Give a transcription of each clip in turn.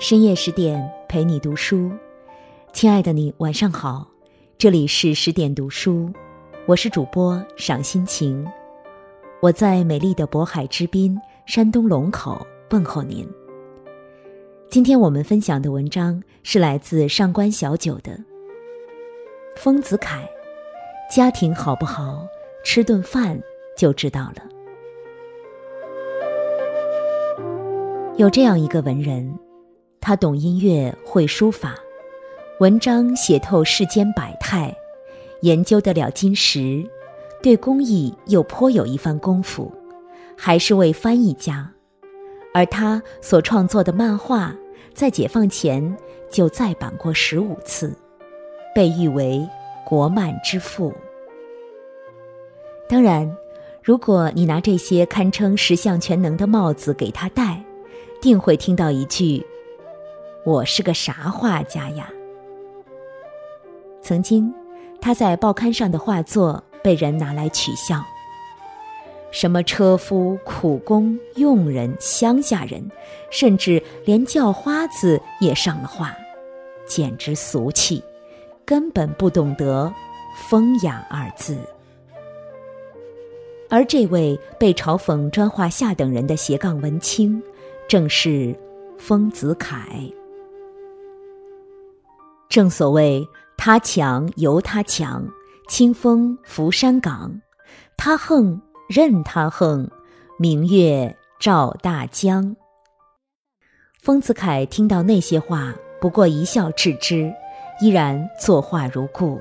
深夜十点陪你读书，亲爱的你晚上好，这里是十点读书，我是主播赏心情，我在美丽的渤海之滨山东龙口问候您。今天我们分享的文章是来自上官小九的《丰子恺》，家庭好不好，吃顿饭就知道了。有这样一个文人。他懂音乐，会书法，文章写透世间百态，研究得了金石，对工艺又颇有一番功夫，还是位翻译家。而他所创作的漫画，在解放前就再版过十五次，被誉为国漫之父。当然，如果你拿这些堪称十项全能的帽子给他戴，定会听到一句。我是个啥画家呀？曾经，他在报刊上的画作被人拿来取笑，什么车夫、苦工、佣人、乡下人，甚至连叫花子也上了画，简直俗气，根本不懂得“风雅”二字。而这位被嘲讽专画下等人的斜杠文青，正是丰子恺。正所谓他强由他强，清风拂山岗；他横任他横，明月照大江。丰子恺听到那些话，不过一笑置之，依然作画如故。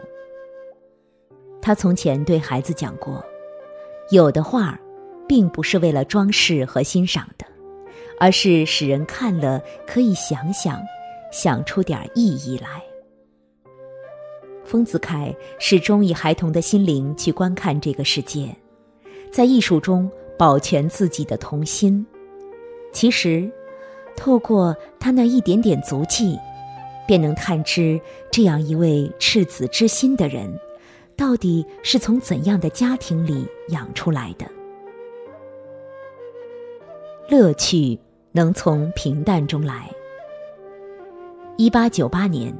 他从前对孩子讲过，有的画，并不是为了装饰和欣赏的，而是使人看了可以想想，想出点意义来。丰子恺始终以孩童的心灵去观看这个世界，在艺术中保全自己的童心。其实，透过他那一点点足迹，便能探知这样一位赤子之心的人，到底是从怎样的家庭里养出来的。乐趣能从平淡中来。一八九八年。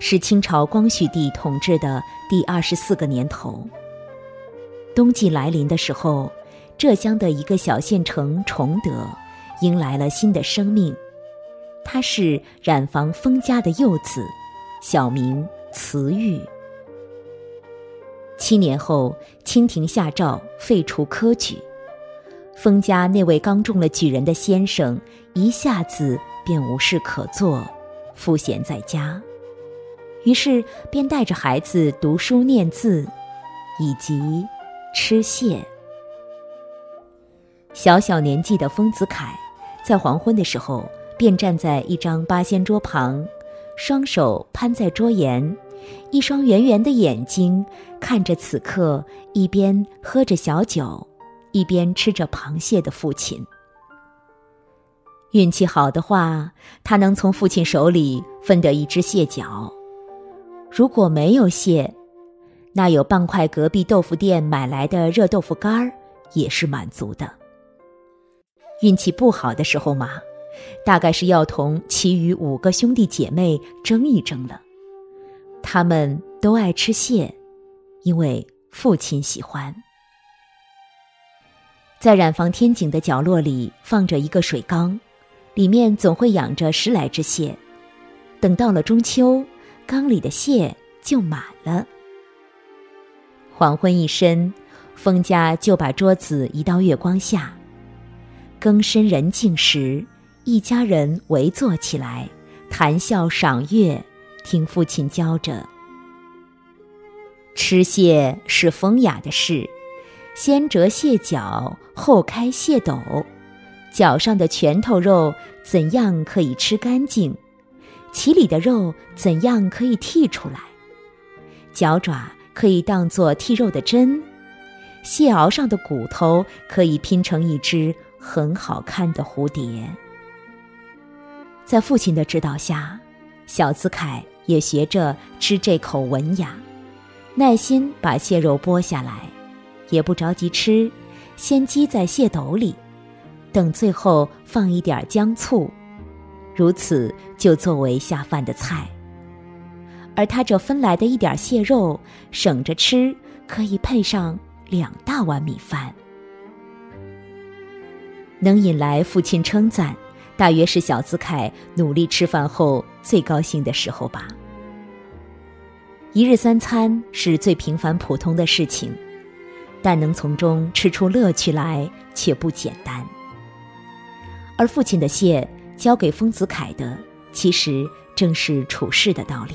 是清朝光绪帝统治的第二十四个年头。冬季来临的时候，浙江的一个小县城崇德迎来了新的生命。他是染坊封家的幼子，小名慈玉。七年后，清廷下诏废除科举，封家那位刚中了举人的先生一下子便无事可做，赋闲在家。于是便带着孩子读书念字，以及吃蟹。小小年纪的丰子恺，在黄昏的时候便站在一张八仙桌旁，双手攀在桌沿，一双圆圆的眼睛看着此刻一边喝着小酒，一边吃着螃蟹的父亲。运气好的话，他能从父亲手里分得一只蟹脚。如果没有蟹，那有半块隔壁豆腐店买来的热豆腐干儿也是满足的。运气不好的时候嘛，大概是要同其余五个兄弟姐妹争一争了。他们都爱吃蟹，因为父亲喜欢。在染坊天井的角落里放着一个水缸，里面总会养着十来只蟹。等到了中秋。缸里的蟹就满了。黄昏一深，封家就把桌子移到月光下。更深人静时，一家人围坐起来，谈笑赏月，听父亲教着：吃蟹是风雅的事，先折蟹脚，后开蟹斗，脚上的拳头肉怎样可以吃干净？其里的肉怎样可以剔出来？脚爪可以当做剔肉的针，蟹螯上的骨头可以拼成一只很好看的蝴蝶。在父亲的指导下，小子凯也学着吃这口文雅，耐心把蟹肉剥下来，也不着急吃，先积在蟹斗里，等最后放一点姜醋。如此就作为下饭的菜。而他这分来的一点蟹肉，省着吃，可以配上两大碗米饭。能引来父亲称赞，大约是小子凯努力吃饭后最高兴的时候吧。一日三餐是最平凡普通的事情，但能从中吃出乐趣来却不简单。而父亲的蟹交给丰子恺的，其实正是处事的道理。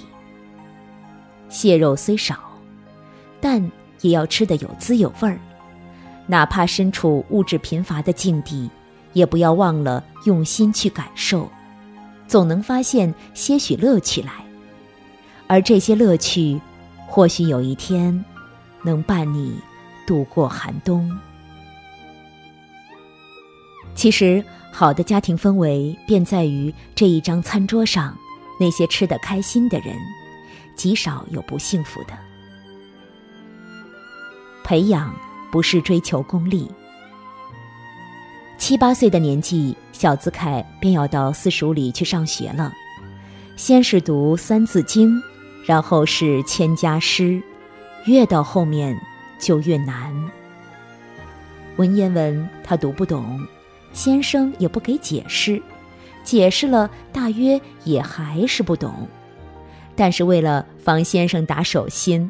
蟹肉虽少，但也要吃得有滋有味儿。哪怕身处物质贫乏的境地，也不要忘了用心去感受，总能发现些许乐趣来。而这些乐趣，或许有一天，能伴你度过寒冬。其实，好的家庭氛围便在于这一张餐桌上，那些吃得开心的人，极少有不幸福的。培养。不是追求功利。七八岁的年纪，小子凯便要到私塾里去上学了。先是读《三字经》，然后是《千家诗》，越到后面就越难。文言文他读不懂，先生也不给解释，解释了大约也还是不懂。但是为了防先生打手心，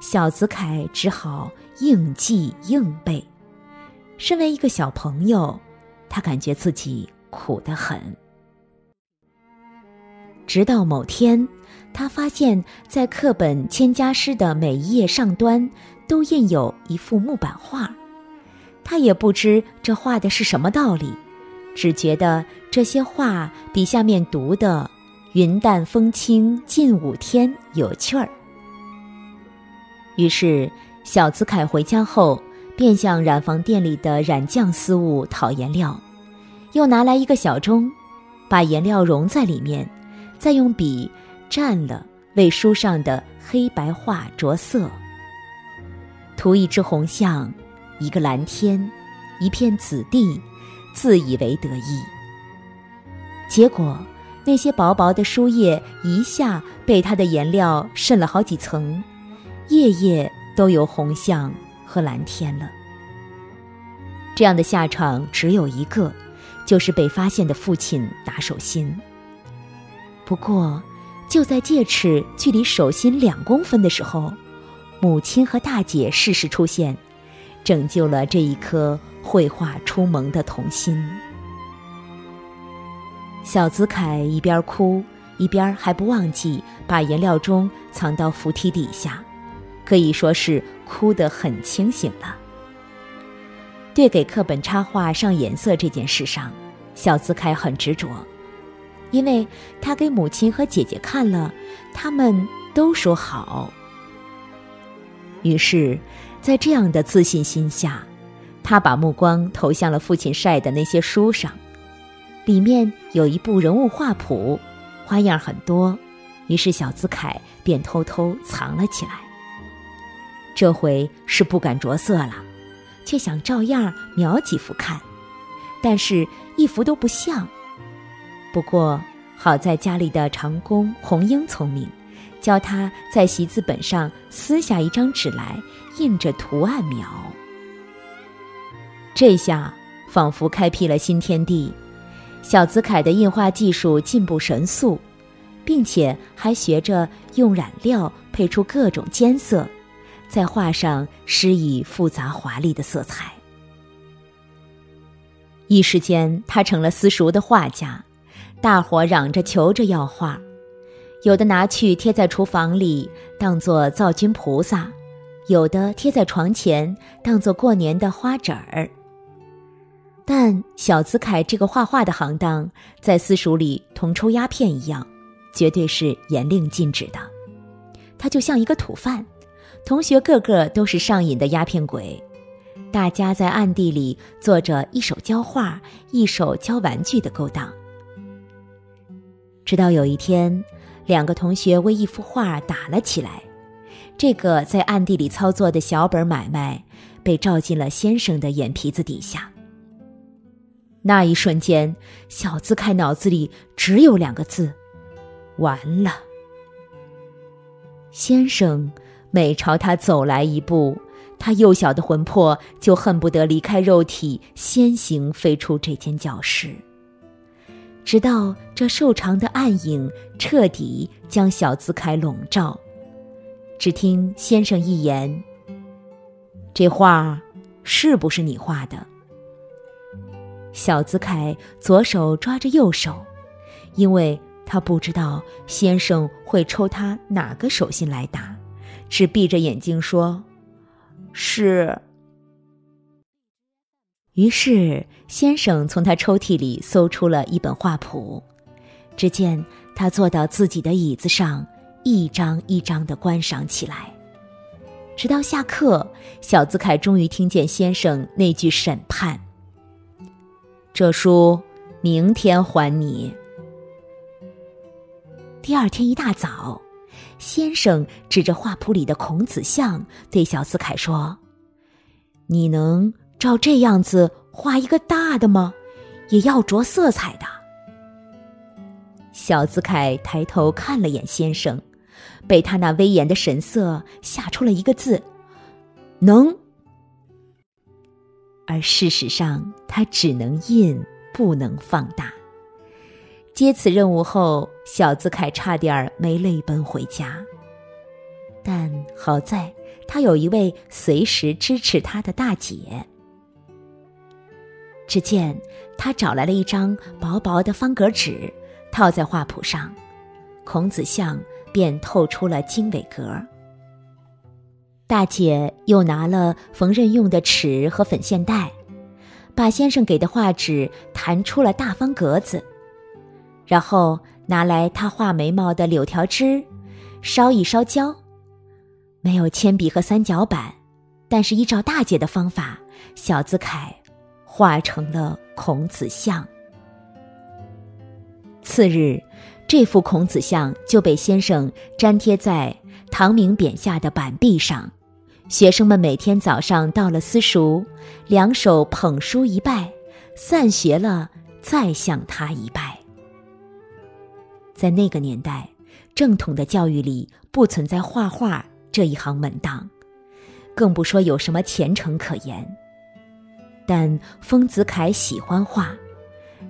小子凯只好。硬记硬背，身为一个小朋友，他感觉自己苦得很。直到某天，他发现，在课本《千家诗》的每一页上端都印有一幅木板画，他也不知这画的是什么道理，只觉得这些画比下面读的“云淡风轻近五天”有趣儿。于是。小资凯回家后，便向染坊店里的染匠私物讨颜料，又拿来一个小盅，把颜料融在里面，再用笔蘸了，为书上的黑白画着色。涂一只红象，一个蓝天，一片紫地，自以为得意。结果，那些薄薄的书页一下被他的颜料渗了好几层，页页。都有红象和蓝天了。这样的下场只有一个，就是被发现的父亲打手心。不过，就在戒尺距离手心两公分的时候，母亲和大姐适时出现，拯救了这一颗绘画出萌的童心。小子凯一边哭，一边还不忘记把颜料中藏到扶梯底下。可以说是哭得很清醒了。对给课本插画上颜色这件事上，小子凯很执着，因为他给母亲和姐姐看了，他们都说好。于是，在这样的自信心下，他把目光投向了父亲晒的那些书上，里面有一部人物画谱，花样很多，于是小子凯便偷偷藏了起来。这回是不敢着色了，却想照样描几幅看，但是一幅都不像。不过好在家里的长工红英聪明，教他在习字本上撕下一张纸来，印着图案描。这下仿佛开辟了新天地，小子凯的印画技术进步神速，并且还学着用染料配出各种间色。在画上施以复杂华丽的色彩，一时间他成了私塾的画家，大伙嚷着求着要画，有的拿去贴在厨房里当做灶君菩萨，有的贴在床前当做过年的花纸儿。但小子凯这个画画的行当，在私塾里同抽鸦片一样，绝对是严令禁止的，他就像一个土贩。同学个个都是上瘾的鸦片鬼，大家在暗地里做着一手教画、一手教玩具的勾当。直到有一天，两个同学为一幅画打了起来，这个在暗地里操作的小本买卖被照进了先生的眼皮子底下。那一瞬间，小子凯脑子里只有两个字：完了。先生每朝他走来一步，他幼小的魂魄就恨不得离开肉体，先行飞出这间教室。直到这瘦长的暗影彻底将小子凯笼罩，只听先生一言：“这画是不是你画的？”小子凯左手抓着右手，因为他不知道先生会抽他哪个手心来打，只闭着眼睛说：“是。”于是先生从他抽屉里搜出了一本画谱，只见他坐到自己的椅子上，一张一张的观赏起来，直到下课，小子凯终于听见先生那句审判。这书明天还你。第二天一大早，先生指着画谱里的孔子像，对小子凯说：“你能照这样子画一个大的吗？也要着色彩的。”小子凯抬头看了眼先生，被他那威严的神色吓出了一个字：“能。”而事实上，他只能印，不能放大。接此任务后，小子凯差点儿没泪奔回家。但好在他有一位随时支持他的大姐。只见他找来了一张薄薄的方格纸，套在画谱上，孔子像便透出了经纬格。大姐又拿了缝纫用的尺和粉线带，把先生给的画纸弹出了大方格子，然后拿来他画眉毛的柳条枝，烧一烧焦。没有铅笔和三角板，但是依照大姐的方法，小子凯画成了孔子像。次日，这幅孔子像就被先生粘贴在唐明匾下的板壁上。学生们每天早上到了私塾，两手捧书一拜，散学了再向他一拜。在那个年代，正统的教育里不存在画画这一行门当，更不说有什么前程可言。但丰子恺喜欢画，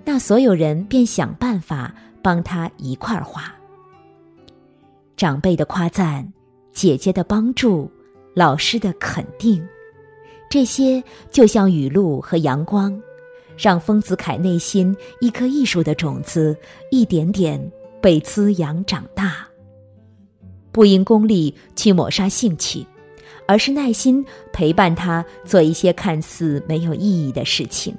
那所有人便想办法帮他一块儿画。长辈的夸赞，姐姐的帮助。老师的肯定，这些就像雨露和阳光，让丰子恺内心一颗艺术的种子一点点被滋养长大。不因功利去抹杀兴趣，而是耐心陪伴他做一些看似没有意义的事情，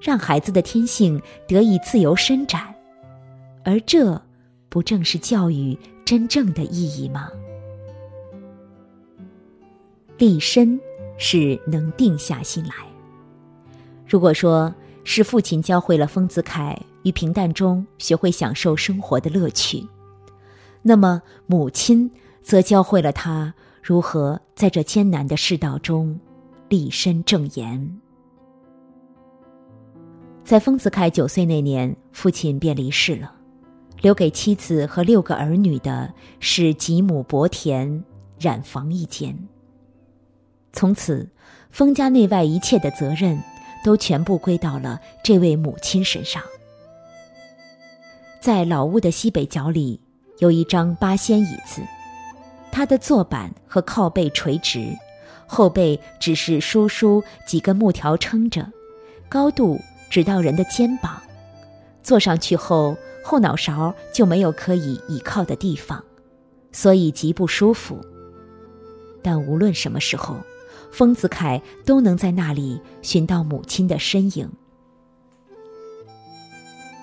让孩子的天性得以自由伸展。而这，不正是教育真正的意义吗？立身是能定下心来。如果说是父亲教会了丰子恺于平淡中学会享受生活的乐趣，那么母亲则教会了他如何在这艰难的世道中立身正言。在丰子恺九岁那年，父亲便离世了，留给妻子和六个儿女的是几亩薄田、染房一间。从此，封家内外一切的责任，都全部归到了这位母亲身上。在老屋的西北角里，有一张八仙椅子，它的坐板和靠背垂直，后背只是疏疏几根木条撑着，高度只到人的肩膀。坐上去后，后脑勺就没有可以倚靠的地方，所以极不舒服。但无论什么时候，丰子恺都能在那里寻到母亲的身影。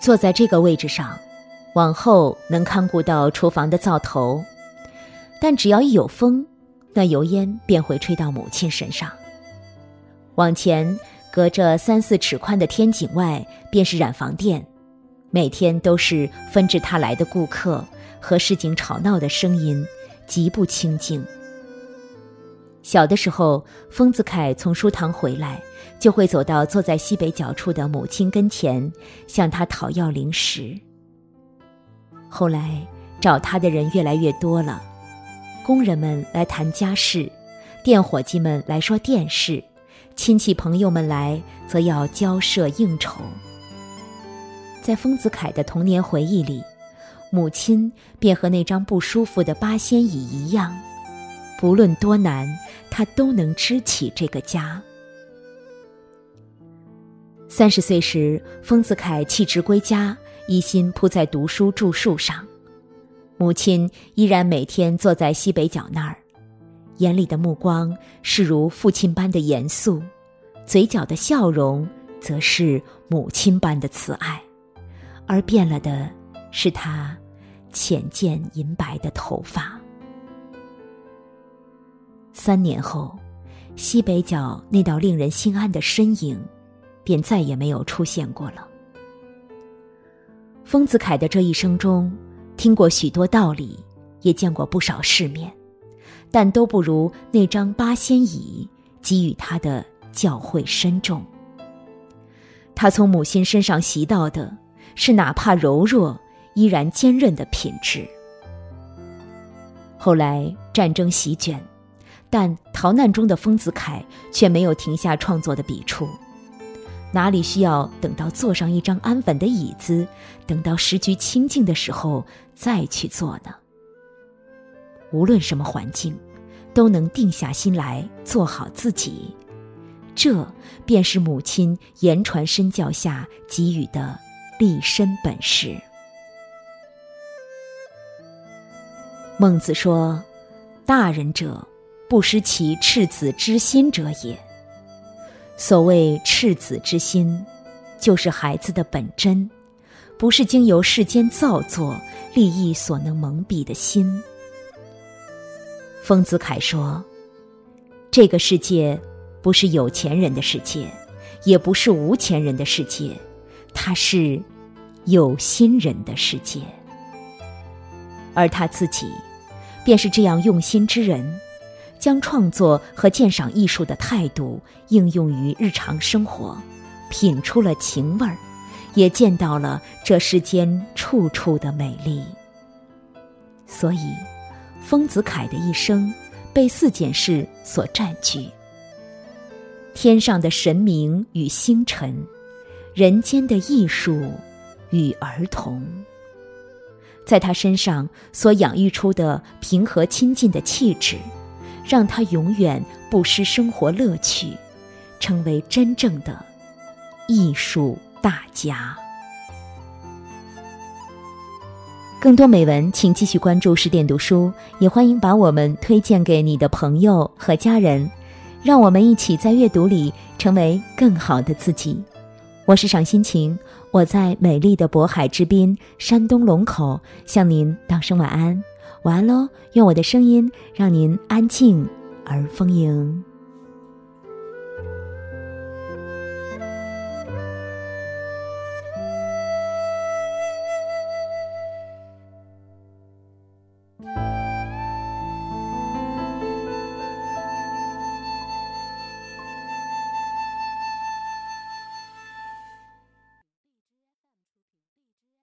坐在这个位置上，往后能看顾到厨房的灶头，但只要一有风，那油烟便会吹到母亲身上。往前隔着三四尺宽的天井外，便是染房店，每天都是纷至沓来的顾客和市井吵闹的声音，极不清静。小的时候，丰子恺从书堂回来，就会走到坐在西北角处的母亲跟前，向她讨要零食。后来找他的人越来越多了，工人们来谈家事，店伙计们来说电视，亲戚朋友们来则要交涉应酬。在丰子恺的童年回忆里，母亲便和那张不舒服的八仙椅一样，不论多难。他都能支起这个家。三十岁时，丰子恺弃职归家，一心扑在读书著述上。母亲依然每天坐在西北角那儿，眼里的目光是如父亲般的严肃，嘴角的笑容则是母亲般的慈爱，而变了的是他浅见银白的头发。三年后，西北角那道令人心安的身影，便再也没有出现过了。丰子恺的这一生中，听过许多道理，也见过不少世面，但都不如那张八仙椅给予他的教诲深重。他从母亲身上习到的，是哪怕柔弱依然坚韧的品质。后来战争席卷。但逃难中的丰子恺却没有停下创作的笔触，哪里需要等到坐上一张安稳的椅子，等到时局清静的时候再去做呢？无论什么环境，都能定下心来做好自己，这便是母亲言传身教下给予的立身本事。孟子说：“大人者。”不失其赤子之心者也。所谓赤子之心，就是孩子的本真，不是经由世间造作利益所能蒙蔽的心。丰子恺说：“这个世界不是有钱人的世界，也不是无钱人的世界，它是有心人的世界。而他自己，便是这样用心之人。”将创作和鉴赏艺术的态度应用于日常生活，品出了情味儿，也见到了这世间处处的美丽。所以，丰子恺的一生被四件事所占据：天上的神明与星辰，人间的艺术与儿童，在他身上所养育出的平和亲近的气质。让他永远不失生活乐趣，成为真正的艺术大家。更多美文，请继续关注十点读书，也欢迎把我们推荐给你的朋友和家人，让我们一起在阅读里成为更好的自己。我是赏心情，我在美丽的渤海之滨山东龙口向您道声晚安。晚安喽！用我的声音让您安静而丰盈。